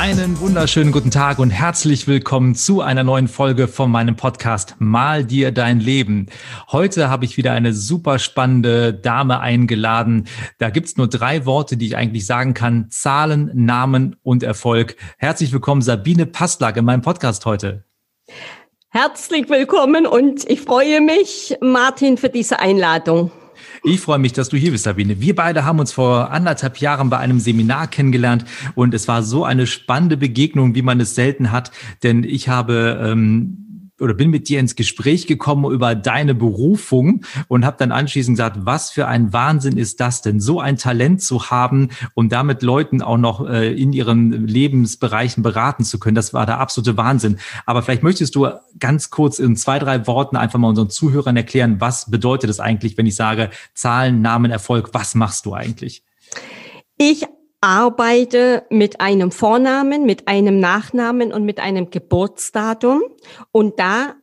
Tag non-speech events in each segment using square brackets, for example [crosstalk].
Einen wunderschönen guten Tag und herzlich willkommen zu einer neuen Folge von meinem Podcast Mal dir dein Leben. Heute habe ich wieder eine super spannende Dame eingeladen. Da gibt's nur drei Worte, die ich eigentlich sagen kann. Zahlen, Namen und Erfolg. Herzlich willkommen, Sabine Passlack, in meinem Podcast heute. Herzlich willkommen und ich freue mich, Martin, für diese Einladung. Ich freue mich, dass du hier bist, Sabine. Wir beide haben uns vor anderthalb Jahren bei einem Seminar kennengelernt und es war so eine spannende Begegnung, wie man es selten hat, denn ich habe ähm, oder bin mit dir ins Gespräch gekommen über deine Berufung und habe dann anschließend gesagt, was für ein Wahnsinn ist das denn, so ein Talent zu haben und damit Leuten auch noch äh, in ihren Lebensbereichen beraten zu können. Das war der absolute Wahnsinn. Aber vielleicht möchtest du ganz kurz in zwei, drei Worten einfach mal unseren Zuhörern erklären, was bedeutet es eigentlich, wenn ich sage Zahlen, Namen, Erfolg, was machst du eigentlich? Ich arbeite mit einem Vornamen, mit einem Nachnamen und mit einem Geburtsdatum. Und da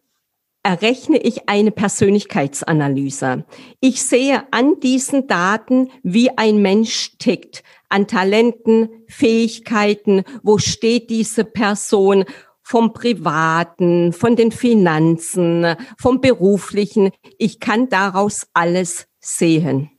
errechne ich eine Persönlichkeitsanalyse. Ich sehe an diesen Daten, wie ein Mensch tickt, an Talenten, Fähigkeiten, wo steht diese Person vom Privaten, von den Finanzen, vom Beruflichen. Ich kann daraus alles sehen.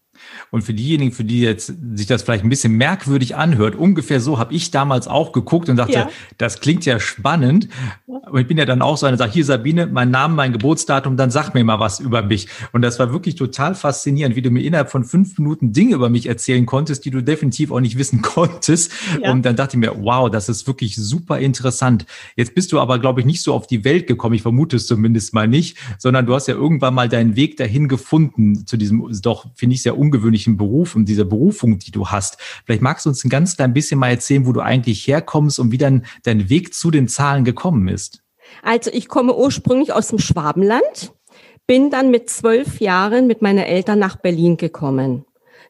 Und für diejenigen, für die jetzt sich das vielleicht ein bisschen merkwürdig anhört, ungefähr so habe ich damals auch geguckt und dachte, ja. das klingt ja spannend. Und ich bin ja dann auch so eine, sag hier Sabine, mein Name, mein Geburtsdatum, dann sag mir mal was über mich. Und das war wirklich total faszinierend, wie du mir innerhalb von fünf Minuten Dinge über mich erzählen konntest, die du definitiv auch nicht wissen [laughs] konntest. Ja. Und dann dachte ich mir, wow, das ist wirklich super interessant. Jetzt bist du aber, glaube ich, nicht so auf die Welt gekommen. Ich vermute es zumindest mal nicht, sondern du hast ja irgendwann mal deinen Weg dahin gefunden zu diesem doch, finde ich, sehr ungewöhnlichen Beruf und dieser Berufung, die du hast. Vielleicht magst du uns ein ganz klein bisschen mal erzählen, wo du eigentlich herkommst und wie dann dein Weg zu den Zahlen gekommen ist. Also ich komme ursprünglich aus dem Schwabenland, bin dann mit zwölf Jahren mit meinen Eltern nach Berlin gekommen.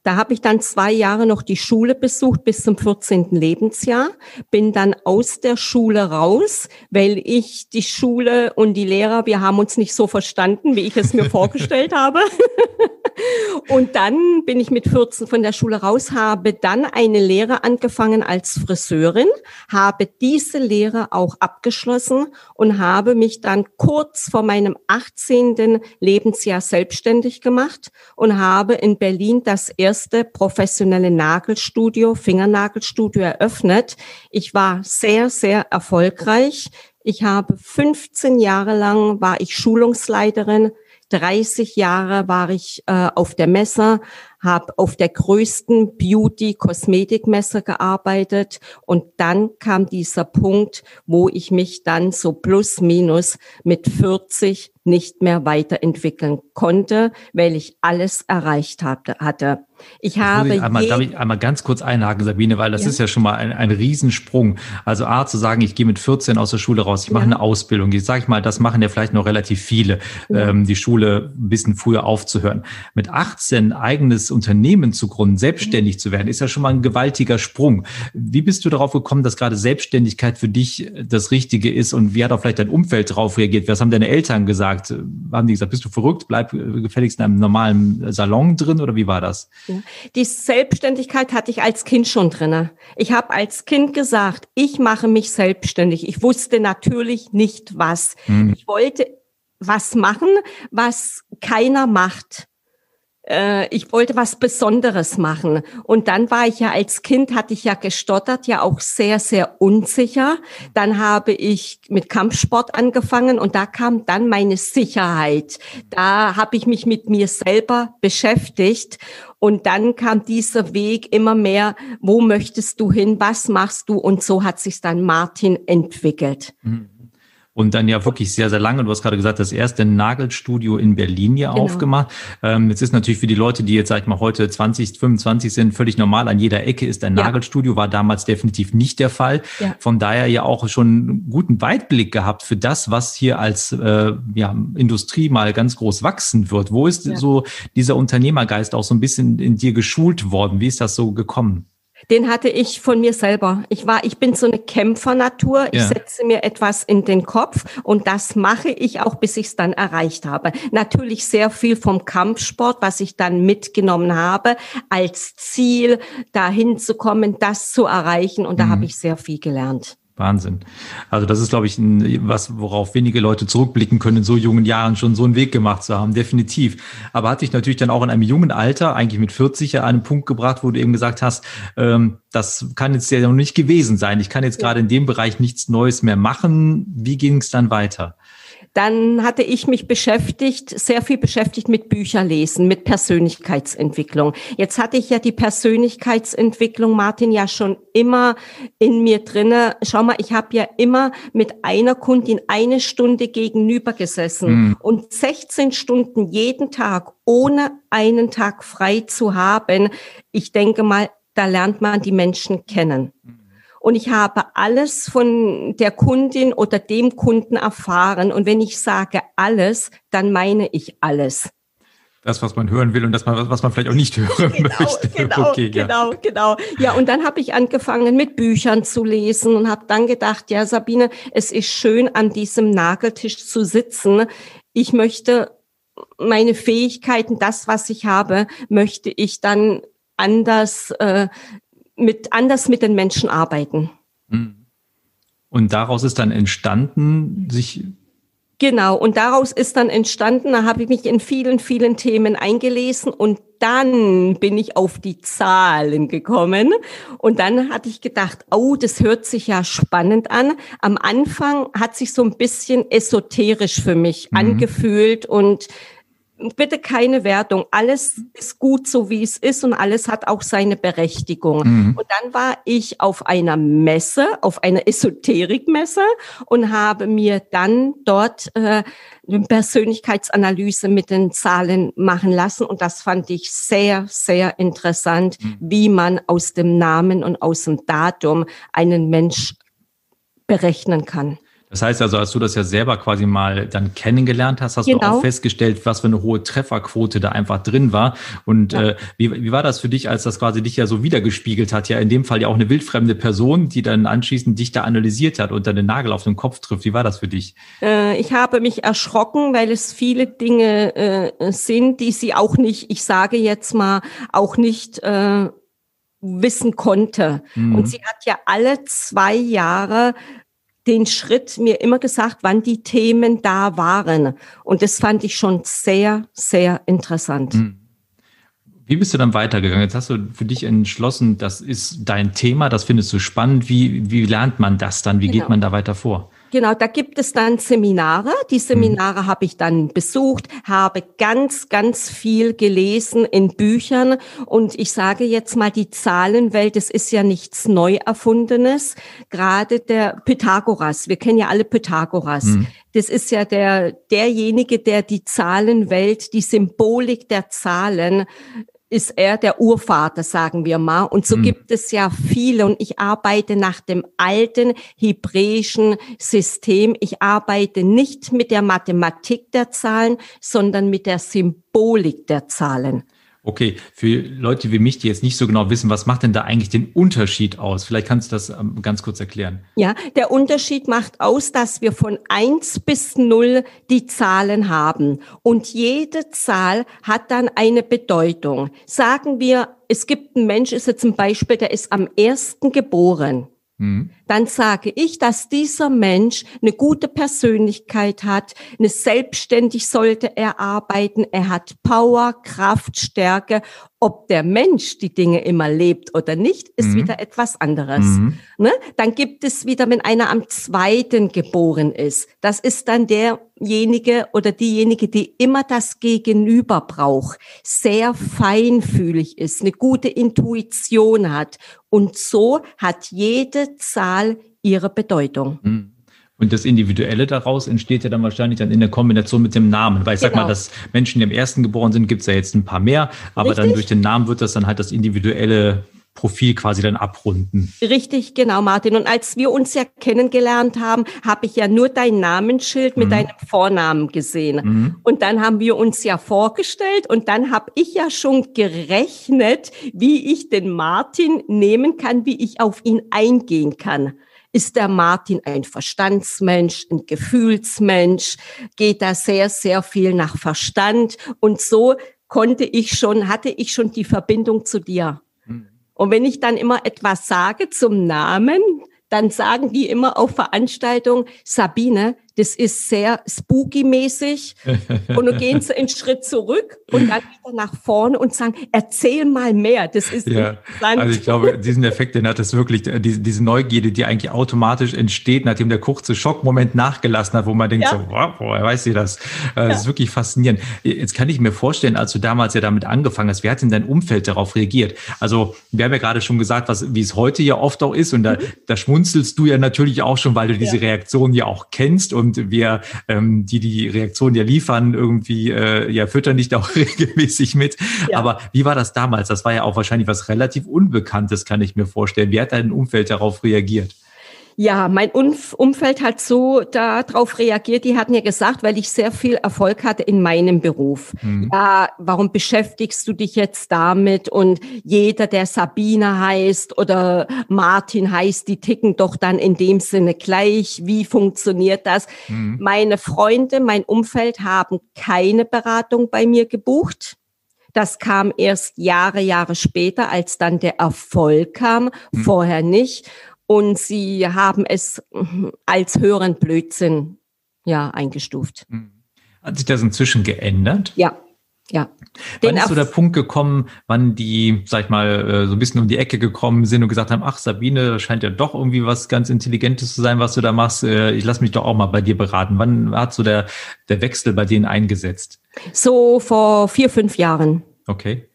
Da habe ich dann zwei Jahre noch die Schule besucht bis zum 14. Lebensjahr, bin dann aus der Schule raus, weil ich die Schule und die Lehrer, wir haben uns nicht so verstanden, wie ich es mir vorgestellt habe. [laughs] [laughs] Und dann bin ich mit 14 von der Schule raus, habe dann eine Lehre angefangen als Friseurin, habe diese Lehre auch abgeschlossen und habe mich dann kurz vor meinem 18. Lebensjahr selbstständig gemacht und habe in Berlin das erste professionelle Nagelstudio, Fingernagelstudio eröffnet. Ich war sehr, sehr erfolgreich. Ich habe 15 Jahre lang war ich Schulungsleiterin 30 Jahre war ich äh, auf der Messe, habe auf der größten Beauty-Kosmetikmesse gearbeitet und dann kam dieser Punkt, wo ich mich dann so plus minus mit 40 nicht mehr weiterentwickeln konnte, weil ich alles erreicht hatte. Ich habe ich einmal, darf ich einmal ganz kurz einhaken, Sabine, weil das ja. ist ja schon mal ein, ein Riesensprung. Also A, zu sagen, ich gehe mit 14 aus der Schule raus, ich mache ja. eine Ausbildung. Jetzt sage ich mal, das machen ja vielleicht noch relativ viele, ja. ähm, die Schule ein bisschen früher aufzuhören. Mit 18 eigenes Unternehmen zu gründen, selbstständig zu werden, ist ja schon mal ein gewaltiger Sprung. Wie bist du darauf gekommen, dass gerade Selbstständigkeit für dich das Richtige ist und wie hat auch vielleicht dein Umfeld darauf reagiert? Was haben deine Eltern gesagt? gesagt? Haben die gesagt, bist du verrückt? Bleib gefälligst in einem normalen Salon drin oder wie war das? Die Selbstständigkeit hatte ich als Kind schon drinne. Ich habe als Kind gesagt, ich mache mich selbstständig. Ich wusste natürlich nicht was. Hm. Ich wollte was machen, was keiner macht äh, ich wollte was Besonderes machen. Und dann war ich ja als Kind, hatte ich ja gestottert, ja auch sehr, sehr unsicher. Dann habe ich mit Kampfsport angefangen und da kam dann meine Sicherheit. Da habe ich mich mit mir selber beschäftigt. Und dann kam dieser Weg immer mehr, wo möchtest du hin, was machst du? Und so hat sich dann Martin entwickelt. Mhm. Und dann ja wirklich sehr, sehr lange. Du hast gerade gesagt, das erste Nagelstudio in Berlin ja genau. aufgemacht. Ähm, jetzt ist natürlich für die Leute, die jetzt, sag ich mal, heute 20, 25 sind, völlig normal. An jeder Ecke ist ein ja. Nagelstudio, war damals definitiv nicht der Fall. Ja. Von daher ja auch schon einen guten Weitblick gehabt für das, was hier als äh, ja, Industrie mal ganz groß wachsen wird. Wo ist ja. so dieser Unternehmergeist auch so ein bisschen in dir geschult worden? Wie ist das so gekommen? Den hatte ich von mir selber. Ich war, ich bin so eine Kämpfernatur. Ich ja. setze mir etwas in den Kopf und das mache ich auch, bis ich es dann erreicht habe. Natürlich sehr viel vom Kampfsport, was ich dann mitgenommen habe, als Ziel, dahin zu kommen, das zu erreichen. Und da mhm. habe ich sehr viel gelernt. Wahnsinn. Also das ist, glaube ich, ein, was, worauf wenige Leute zurückblicken können, in so jungen Jahren schon so einen Weg gemacht zu haben, definitiv. Aber hat dich natürlich dann auch in einem jungen Alter, eigentlich mit 40, an einen Punkt gebracht, wo du eben gesagt hast, ähm, das kann jetzt ja noch nicht gewesen sein. Ich kann jetzt gerade in dem Bereich nichts Neues mehr machen. Wie ging es dann weiter? Dann hatte ich mich beschäftigt, sehr viel beschäftigt mit Bücherlesen, mit Persönlichkeitsentwicklung. Jetzt hatte ich ja die Persönlichkeitsentwicklung, Martin, ja schon immer in mir drinne. Schau mal, ich habe ja immer mit einer Kundin eine Stunde gegenüber gesessen mhm. und 16 Stunden jeden Tag, ohne einen Tag frei zu haben. Ich denke mal, da lernt man die Menschen kennen. Mhm und ich habe alles von der Kundin oder dem Kunden erfahren. Und wenn ich sage alles, dann meine ich alles. Das, was man hören will und das, was man vielleicht auch nicht hören genau, möchte. [laughs] Genau, okay, genau, ja. genau. Ja, und dann habe ich angefangen mit Büchern zu lesen und habe dann gedacht, ja, Sabine, es ist schön, an diesem Nageltisch zu sitzen. Ich möchte meine Fähigkeiten, das, was ich habe, möchte ich dann anders äh, mit anders mit den Menschen arbeiten. Mhm. Und daraus ist dann entstanden, sich Genau, und daraus ist dann entstanden, da habe ich mich in vielen, vielen Themen eingelesen und dann bin ich auf die Zahlen gekommen und dann hatte ich gedacht, oh, das hört sich ja spannend an. Am Anfang hat sich so ein bisschen esoterisch für mich mhm. angefühlt und bitte keine Wertung. Alles ist gut, so wie es ist und alles hat auch seine Berechtigung. Mhm. Und dann war ich auf einer Messe, auf einer Esoterikmesse und habe mir dann dort äh, eine Persönlichkeitsanalyse mit den Zahlen machen lassen. Und das fand ich sehr, sehr interessant, mhm. wie man aus dem Namen und aus dem Datum einen Mensch berechnen kann. Das heißt also, als du das ja selber quasi mal dann kennengelernt hast, hast genau. du auch festgestellt, was für eine hohe Trefferquote da einfach drin war. Und ja. äh, wie, wie war das für dich, als das quasi dich ja so wiedergespiegelt hat? Ja, in dem Fall ja auch eine wildfremde Person, die dann anschließend dich da analysiert hat und dann den Nagel auf den Kopf trifft. Wie war das für dich? Äh, ich habe mich erschrocken, weil es viele Dinge äh, sind, die sie auch nicht, ich sage jetzt mal, auch nicht äh, wissen konnte. Mhm. Und sie hat ja alle zwei Jahre den Schritt mir immer gesagt, wann die Themen da waren. Und das fand ich schon sehr, sehr interessant. Hm. Wie bist du dann weitergegangen? Jetzt hast du für dich entschlossen, das ist dein Thema, das findest du spannend. Wie, wie lernt man das dann? Wie genau. geht man da weiter vor? Genau, da gibt es dann Seminare. Die Seminare mhm. habe ich dann besucht, habe ganz, ganz viel gelesen in Büchern. Und ich sage jetzt mal, die Zahlenwelt, das ist ja nichts neu erfundenes. Gerade der Pythagoras, wir kennen ja alle Pythagoras. Mhm. Das ist ja der, derjenige, der die Zahlenwelt, die Symbolik der Zahlen ist er der Urvater, sagen wir mal. Und so mhm. gibt es ja viele. Und ich arbeite nach dem alten hebräischen System. Ich arbeite nicht mit der Mathematik der Zahlen, sondern mit der Symbolik der Zahlen. Okay, für Leute wie mich, die jetzt nicht so genau wissen, was macht denn da eigentlich den Unterschied aus? Vielleicht kannst du das ähm, ganz kurz erklären. Ja, der Unterschied macht aus, dass wir von eins bis null die Zahlen haben. Und jede Zahl hat dann eine Bedeutung. Sagen wir, es gibt einen Mensch, ist jetzt ein Beispiel, der ist am ersten geboren. Mhm. Dann sage ich, dass dieser Mensch eine gute Persönlichkeit hat, eine selbstständig sollte er arbeiten, er hat Power, Kraft, Stärke ob der Mensch die Dinge immer lebt oder nicht, ist mhm. wieder etwas anderes. Mhm. Ne? Dann gibt es wieder, wenn einer am zweiten geboren ist, das ist dann derjenige oder diejenige, die immer das Gegenüber braucht, sehr feinfühlig ist, eine gute Intuition hat. Und so hat jede Zahl ihre Bedeutung. Mhm. Und das Individuelle daraus entsteht ja dann wahrscheinlich dann in der Kombination mit dem Namen. Weil ich genau. sag mal, genau. dass Menschen, die im ersten geboren sind, gibt es ja jetzt ein paar mehr, aber Richtig? dann durch den Namen wird das dann halt das individuelle Profil quasi dann abrunden. Richtig, genau, Martin. Und als wir uns ja kennengelernt haben, habe ich ja nur dein Namensschild mit mhm. deinem Vornamen gesehen. Mhm. Und dann haben wir uns ja vorgestellt und dann habe ich ja schon gerechnet, wie ich den Martin nehmen kann, wie ich auf ihn eingehen kann. Ist der Martin ein Verstandsmensch, ein Gefühlsmensch? Geht da sehr, sehr viel nach Verstand? Und so konnte ich schon, hatte ich schon die Verbindung zu dir. Und wenn ich dann immer etwas sage zum Namen, dann sagen die immer auf Veranstaltungen, Sabine, das ist sehr spooky-mäßig. [laughs] und dann gehen sie einen Schritt zurück und dann wieder nach vorne und sagen, erzähl mal mehr. Das ist ja, interessant. Also ich glaube, diesen Effekt, den hat es wirklich, diese, diese Neugierde, die eigentlich automatisch entsteht, nachdem der kurze Schockmoment nachgelassen hat, wo man denkt, ja. so, wow, woher weiß sie das? Äh, das ja. ist wirklich faszinierend. Jetzt kann ich mir vorstellen, als du damals ja damit angefangen hast, wie hat denn dein Umfeld darauf reagiert? Also wir haben ja gerade schon gesagt, was, wie es heute ja oft auch ist und da, mhm. da schmunzelst du ja natürlich auch schon, weil du diese. Reaktion ja auch kennst und und wir, ähm, die die Reaktion ja liefern, irgendwie äh, ja füttern dich da auch [laughs] regelmäßig mit. Ja. Aber wie war das damals? Das war ja auch wahrscheinlich was relativ Unbekanntes, kann ich mir vorstellen. Wie hat dein Umfeld darauf reagiert? Ja, mein Umfeld hat so darauf reagiert. Die hatten ja gesagt, weil ich sehr viel Erfolg hatte in meinem Beruf. Mhm. Ja, warum beschäftigst du dich jetzt damit? Und jeder, der Sabine heißt oder Martin heißt, die ticken doch dann in dem Sinne gleich. Wie funktioniert das? Mhm. Meine Freunde, mein Umfeld haben keine Beratung bei mir gebucht. Das kam erst Jahre, Jahre später, als dann der Erfolg kam, mhm. vorher nicht und sie haben es mhm, als höheren Blödsinn ja eingestuft. Mhm. Hat sich das inzwischen geändert? Ja. Ja. Den wann ist so der Punkt gekommen, wann die, sag ich mal, äh, so ein bisschen um die Ecke gekommen sind und gesagt haben, ach Sabine, das scheint ja doch irgendwie was ganz Intelligentes zu sein, was du da machst. Äh, ich lass mich doch auch mal bei dir beraten. Wann hat so der, der Wechsel bei denen eingesetzt? So vor vier, fünf Jahren. Okay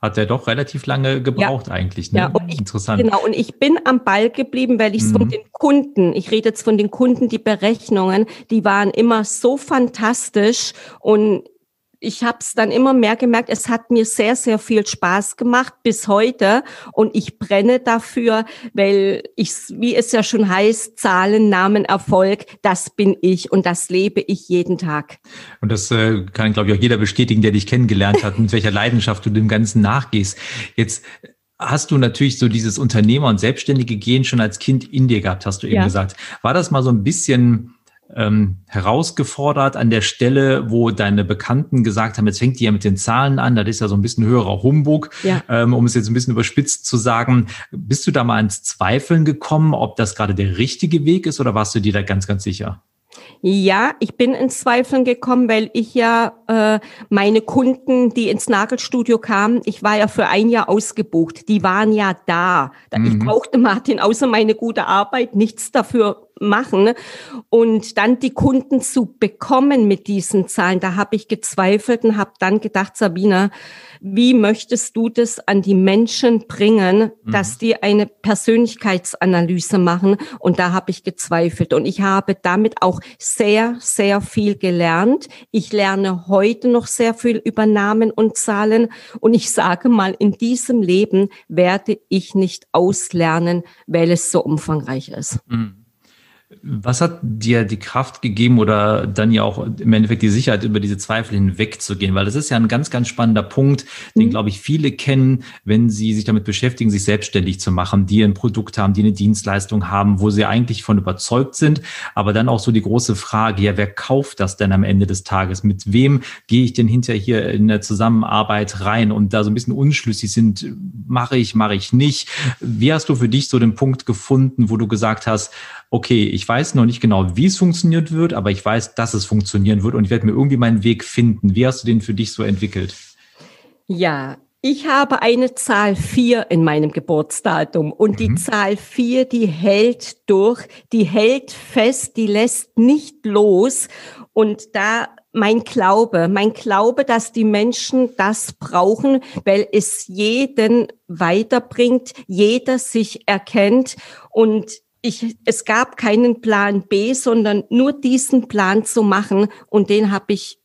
hat er doch relativ lange gebraucht ja. eigentlich. Ne? Ja, und ich, Interessant. Genau, und ich bin am Ball geblieben, weil ich mhm. von den Kunden, ich rede jetzt von den Kunden, die Berechnungen, die waren immer so fantastisch und ich habe es dann immer mehr gemerkt, es hat mir sehr, sehr viel Spaß gemacht bis heute und ich brenne dafür, weil ich, wie es ja schon heißt, Zahlen, Namen, Erfolg, das bin ich und das lebe ich jeden Tag. Und das äh, kann, glaube ich, auch jeder bestätigen, der dich kennengelernt hat, mit welcher Leidenschaft du dem Ganzen nachgehst. Jetzt hast du natürlich so dieses Unternehmer- und selbstständige Gehen schon als Kind in dir gehabt, hast du eben ja. gesagt. War das mal so ein bisschen ähm, herausgefordert an der Stelle, wo deine Bekannten gesagt haben, jetzt fängt die ja mit den Zahlen an, das ist ja so ein bisschen höherer Humbug, ja. ähm, um es jetzt ein bisschen überspitzt zu sagen. Bist du da mal ins Zweifeln gekommen, ob das gerade der richtige Weg ist oder warst du dir da ganz, ganz sicher? Ja, ich bin in Zweifeln gekommen, weil ich ja äh, meine Kunden, die ins Nagelstudio kamen, ich war ja für ein Jahr ausgebucht. Die waren ja da. Mhm. Ich brauchte Martin außer meine gute Arbeit nichts dafür machen. Und dann die Kunden zu bekommen mit diesen Zahlen, da habe ich gezweifelt und habe dann gedacht, Sabina, wie möchtest du das an die Menschen bringen, mhm. dass die eine Persönlichkeitsanalyse machen? Und da habe ich gezweifelt. Und ich habe damit auch sehr, sehr viel gelernt. Ich lerne heute noch sehr viel über Namen und Zahlen. Und ich sage mal, in diesem Leben werde ich nicht auslernen, weil es so umfangreich ist. Mhm. Was hat dir die Kraft gegeben oder dann ja auch im Endeffekt die Sicherheit, über diese Zweifel hinwegzugehen? Weil das ist ja ein ganz, ganz spannender Punkt, den, mhm. glaube ich, viele kennen, wenn sie sich damit beschäftigen, sich selbstständig zu machen, die ein Produkt haben, die eine Dienstleistung haben, wo sie eigentlich von überzeugt sind. Aber dann auch so die große Frage, ja, wer kauft das denn am Ende des Tages? Mit wem gehe ich denn hinterher hier in der Zusammenarbeit rein? Und da so ein bisschen unschlüssig sind, mache ich, mache ich nicht. Wie hast du für dich so den Punkt gefunden, wo du gesagt hast, okay, ich weiß noch nicht genau, wie es funktioniert wird, aber ich weiß, dass es funktionieren wird und ich werde mir irgendwie meinen Weg finden. Wie hast du den für dich so entwickelt? Ja, ich habe eine Zahl vier in meinem Geburtsdatum und mhm. die Zahl vier, die hält durch, die hält fest, die lässt nicht los und da mein Glaube, mein Glaube, dass die Menschen das brauchen, weil es jeden weiterbringt, jeder sich erkennt und ich, es gab keinen Plan B, sondern nur diesen Plan zu machen und den habe ich,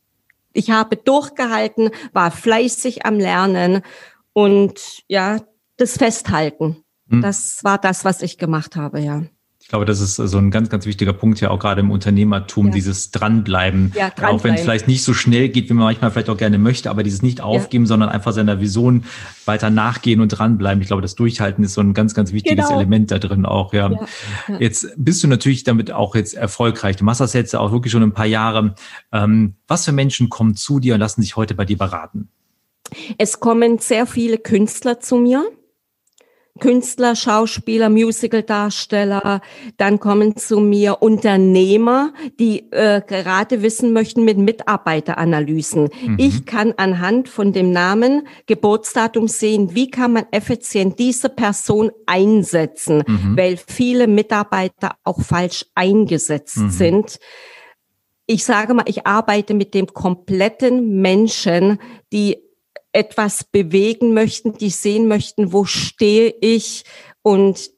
ich habe durchgehalten, war fleißig am Lernen und ja, das Festhalten. Hm. Das war das, was ich gemacht habe, ja. Ich glaube, das ist so ein ganz, ganz wichtiger Punkt ja auch gerade im Unternehmertum, ja. dieses Dranbleiben. Ja, dranbleiben. Auch wenn es vielleicht nicht so schnell geht, wie man manchmal vielleicht auch gerne möchte, aber dieses nicht aufgeben, ja. sondern einfach seiner Vision weiter nachgehen und dranbleiben. Ich glaube, das Durchhalten ist so ein ganz, ganz wichtiges genau. Element da drin auch, ja. ja. Jetzt bist du natürlich damit auch jetzt erfolgreich. Du machst das jetzt auch wirklich schon ein paar Jahre. Ähm, was für Menschen kommen zu dir und lassen sich heute bei dir beraten? Es kommen sehr viele Künstler zu mir Künstler, Schauspieler, Musicaldarsteller, dann kommen zu mir Unternehmer, die äh, gerade wissen möchten mit Mitarbeiteranalysen. Mhm. Ich kann anhand von dem Namen, Geburtsdatum sehen, wie kann man effizient diese Person einsetzen, mhm. weil viele Mitarbeiter auch falsch eingesetzt mhm. sind. Ich sage mal, ich arbeite mit dem kompletten Menschen, die etwas bewegen möchten, die sehen möchten, wo stehe ich. Und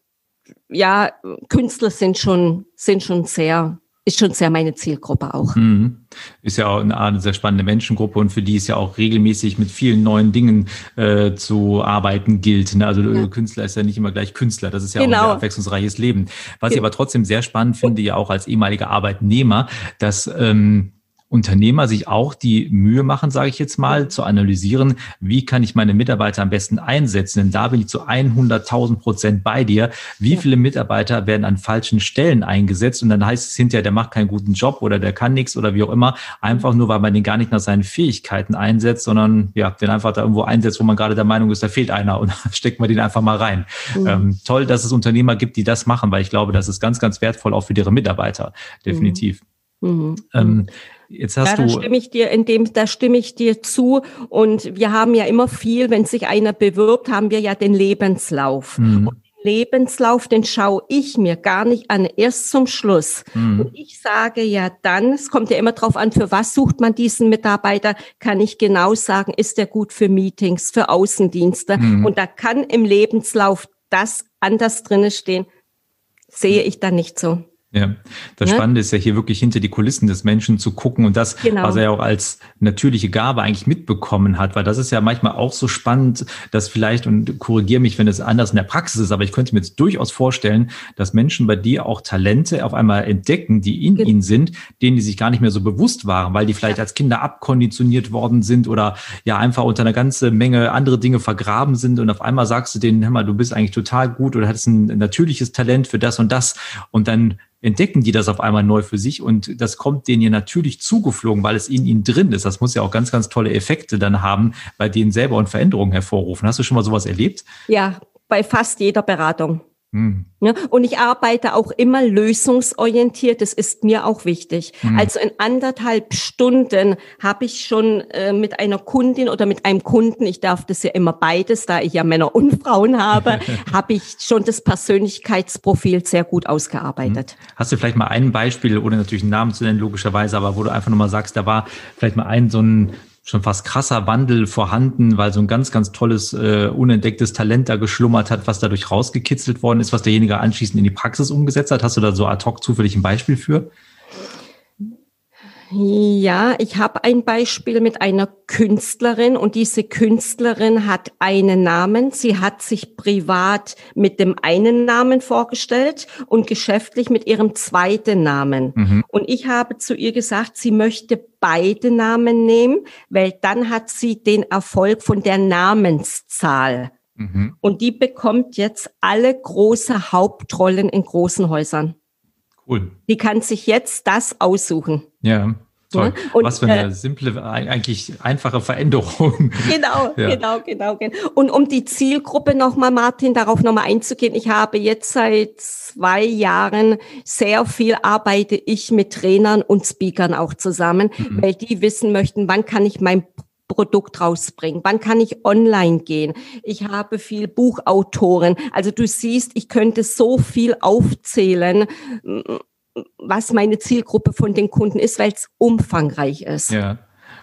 ja, Künstler sind schon, sind schon sehr ist schon sehr meine Zielgruppe auch. Mhm. Ist ja auch eine, sehr spannende Menschengruppe und für die ist ja auch regelmäßig mit vielen neuen Dingen äh, zu arbeiten gilt. Ne? Also ja. Künstler ist ja nicht immer gleich Künstler, das ist ja genau. auch ein abwechslungsreiches Leben. Was ich aber trotzdem sehr spannend finde, ja auch als ehemaliger Arbeitnehmer, dass ähm, Unternehmer sich auch die Mühe machen, sage ich jetzt mal, zu analysieren, wie kann ich meine Mitarbeiter am besten einsetzen. Denn da bin ich zu 100.000 Prozent bei dir. Wie viele Mitarbeiter werden an falschen Stellen eingesetzt? Und dann heißt es hinterher, der macht keinen guten Job oder der kann nichts oder wie auch immer. Einfach nur, weil man den gar nicht nach seinen Fähigkeiten einsetzt, sondern ja, den einfach da irgendwo einsetzt, wo man gerade der Meinung ist, da fehlt einer und [laughs] steckt man den einfach mal rein. Mhm. Ähm, toll, dass es Unternehmer gibt, die das machen, weil ich glaube, das ist ganz, ganz wertvoll auch für ihre Mitarbeiter. Definitiv. Mhm. Mhm. Ähm, Jetzt hast ja, da stimme ich dir in dem, da stimme ich dir zu. Und wir haben ja immer viel, wenn sich einer bewirbt, haben wir ja den Lebenslauf. Mhm. Und den Lebenslauf, den schaue ich mir gar nicht an, erst zum Schluss. Mhm. Und ich sage ja dann, es kommt ja immer drauf an, für was sucht man diesen Mitarbeiter, kann ich genau sagen, ist der gut für Meetings, für Außendienste. Mhm. Und da kann im Lebenslauf das anders drinne stehen, sehe ich dann nicht so. Ja, das ne? Spannende ist ja hier wirklich hinter die Kulissen des Menschen zu gucken und das, genau. was er ja auch als natürliche Gabe eigentlich mitbekommen hat, weil das ist ja manchmal auch so spannend, dass vielleicht, und korrigiere mich, wenn es anders in der Praxis ist, aber ich könnte mir jetzt durchaus vorstellen, dass Menschen bei dir auch Talente auf einmal entdecken, die in genau. ihnen sind, denen die sich gar nicht mehr so bewusst waren, weil die vielleicht ja. als Kinder abkonditioniert worden sind oder ja einfach unter einer ganzen Menge andere Dinge vergraben sind und auf einmal sagst du denen, hör mal, du bist eigentlich total gut oder hattest ein natürliches Talent für das und das und dann entdecken die das auf einmal neu für sich und das kommt denen ja natürlich zugeflogen, weil es in ihnen drin ist. Das muss ja auch ganz, ganz tolle Effekte dann haben, bei denen selber und Veränderungen hervorrufen. Hast du schon mal sowas erlebt? Ja, bei fast jeder Beratung. Mhm. Ja, und ich arbeite auch immer lösungsorientiert. Das ist mir auch wichtig. Mhm. Also in anderthalb Stunden habe ich schon äh, mit einer Kundin oder mit einem Kunden, ich darf das ja immer beides, da ich ja Männer und Frauen habe, [laughs] habe ich schon das Persönlichkeitsprofil sehr gut ausgearbeitet. Mhm. Hast du vielleicht mal ein Beispiel, ohne natürlich einen Namen zu nennen, logischerweise, aber wo du einfach nochmal sagst, da war vielleicht mal ein so ein schon fast krasser Wandel vorhanden, weil so ein ganz, ganz tolles, äh, unentdecktes Talent da geschlummert hat, was dadurch rausgekitzelt worden ist, was derjenige anschließend in die Praxis umgesetzt hat. Hast du da so ad hoc zufällig ein Beispiel für? Ja, ich habe ein Beispiel mit einer Künstlerin und diese Künstlerin hat einen Namen. Sie hat sich privat mit dem einen Namen vorgestellt und geschäftlich mit ihrem zweiten Namen. Mhm. Und ich habe zu ihr gesagt, sie möchte beide Namen nehmen, weil dann hat sie den Erfolg von der Namenszahl. Mhm. Und die bekommt jetzt alle große Hauptrollen in großen Häusern. Cool. Die kann sich jetzt das aussuchen. Ja. Toll. Und, Was für eine äh, simple, eigentlich einfache Veränderung. [laughs] Genau, ja. genau, genau, genau. Und um die Zielgruppe nochmal, Martin, darauf nochmal einzugehen. Ich habe jetzt seit zwei Jahren sehr viel arbeite ich mit Trainern und Speakern auch zusammen, mhm. weil die wissen möchten, wann kann ich mein Produkt rausbringen? Wann kann ich online gehen? Ich habe viel Buchautoren. Also du siehst, ich könnte so viel aufzählen, was meine Zielgruppe von den Kunden ist, weil es umfangreich ist. Ja.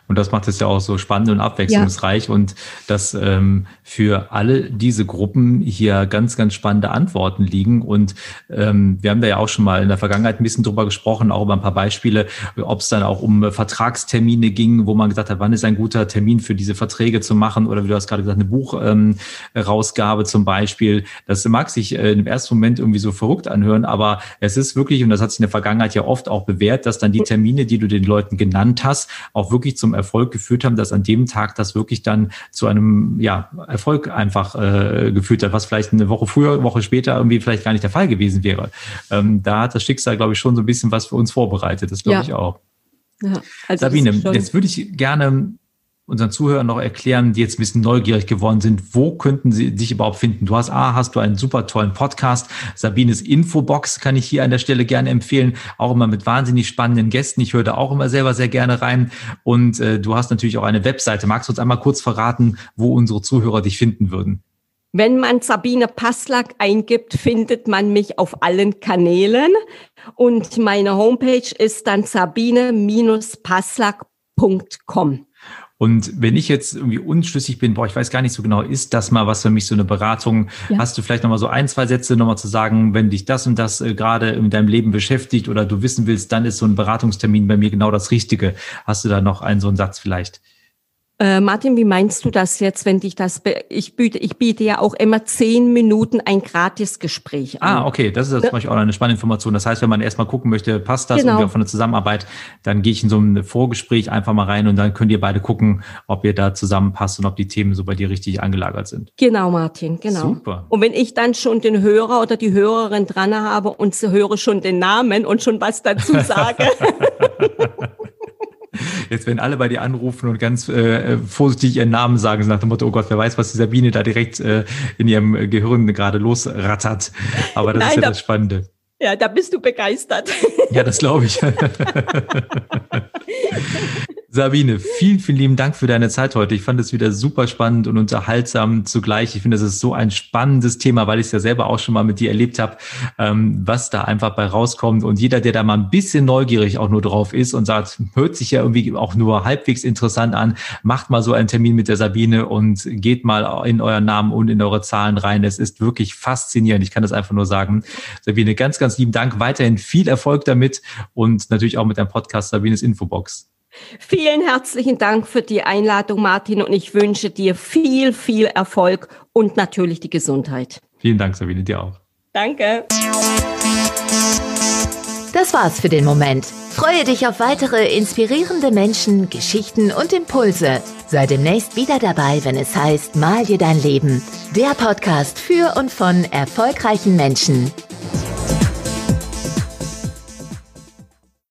Und das macht es ja auch so spannend und abwechslungsreich ja. und dass ähm, für alle diese Gruppen hier ganz, ganz spannende Antworten liegen. Und ähm, wir haben da ja auch schon mal in der Vergangenheit ein bisschen drüber gesprochen, auch über ein paar Beispiele, ob es dann auch um Vertragstermine ging, wo man gesagt hat, wann ist ein guter Termin für diese Verträge zu machen oder wie du hast gerade gesagt, eine Buchrausgabe ähm, zum Beispiel. Das mag sich äh, im ersten Moment irgendwie so verrückt anhören, aber es ist wirklich, und das hat sich in der Vergangenheit ja oft auch bewährt, dass dann die Termine, die du den Leuten genannt hast, auch wirklich zum Erfolg geführt haben, dass an dem Tag das wirklich dann zu einem ja, Erfolg einfach äh, geführt hat, was vielleicht eine Woche früher, eine Woche später irgendwie vielleicht gar nicht der Fall gewesen wäre. Ähm, da hat das Schicksal, glaube ich, schon so ein bisschen was für uns vorbereitet. Das glaube ja. ich auch. Ja, also Sabine, jetzt würde ich gerne unseren Zuhörern noch erklären, die jetzt ein bisschen neugierig geworden sind, wo könnten sie dich überhaupt finden? Du hast, ah, hast du einen super tollen Podcast. Sabines Infobox kann ich hier an der Stelle gerne empfehlen. Auch immer mit wahnsinnig spannenden Gästen. Ich höre da auch immer selber sehr gerne rein. Und äh, du hast natürlich auch eine Webseite. Magst du uns einmal kurz verraten, wo unsere Zuhörer dich finden würden? Wenn man Sabine Passlack eingibt, findet man mich auf allen Kanälen. Und meine Homepage ist dann sabine-passlack.com. Und wenn ich jetzt irgendwie unschlüssig bin, boah, ich weiß gar nicht so genau, ist das mal was für mich, so eine Beratung? Ja. Hast du vielleicht nochmal so ein, zwei Sätze nochmal zu sagen, wenn dich das und das äh, gerade in deinem Leben beschäftigt oder du wissen willst, dann ist so ein Beratungstermin bei mir genau das Richtige. Hast du da noch einen so einen Satz vielleicht? Äh, Martin, wie meinst du das jetzt, wenn dich das, ich biete, ich biete ja auch immer zehn Minuten ein Gratisgespräch an. Ah, okay, das ist ne? zum Beispiel auch eine spannende Information. Das heißt, wenn man erstmal gucken möchte, passt das genau. irgendwie von der Zusammenarbeit, dann gehe ich in so ein Vorgespräch einfach mal rein und dann könnt ihr beide gucken, ob ihr da zusammenpasst und ob die Themen so bei dir richtig angelagert sind. Genau, Martin, genau. Super. Und wenn ich dann schon den Hörer oder die Hörerin dran habe und höre schon den Namen und schon was dazu sage. [laughs] [laughs] Jetzt werden alle bei dir anrufen und ganz äh, vorsichtig ihren Namen sagen, so nach dem Motto, oh Gott, wer weiß, was die Sabine da direkt äh, in ihrem Gehirn gerade losrattert. Aber das Nein, ist ja da, das Spannende. Ja, da bist du begeistert. Ja, das glaube ich. [laughs] Sabine, vielen, vielen lieben Dank für deine Zeit heute. Ich fand es wieder super spannend und unterhaltsam zugleich. Ich finde, es ist so ein spannendes Thema, weil ich es ja selber auch schon mal mit dir erlebt habe, ähm, was da einfach bei rauskommt. Und jeder, der da mal ein bisschen neugierig auch nur drauf ist und sagt, hört sich ja irgendwie auch nur halbwegs interessant an, macht mal so einen Termin mit der Sabine und geht mal in euren Namen und in eure Zahlen rein. Es ist wirklich faszinierend. Ich kann das einfach nur sagen. Sabine, ganz, ganz lieben Dank. Weiterhin viel Erfolg damit und natürlich auch mit deinem Podcast Sabines Infobox. Vielen herzlichen Dank für die Einladung, Martin, und ich wünsche dir viel, viel Erfolg und natürlich die Gesundheit. Vielen Dank, Sabine, dir auch. Danke. Das war's für den Moment. Freue dich auf weitere inspirierende Menschen, Geschichten und Impulse. Sei demnächst wieder dabei, wenn es heißt Mal dir dein Leben. Der Podcast für und von erfolgreichen Menschen.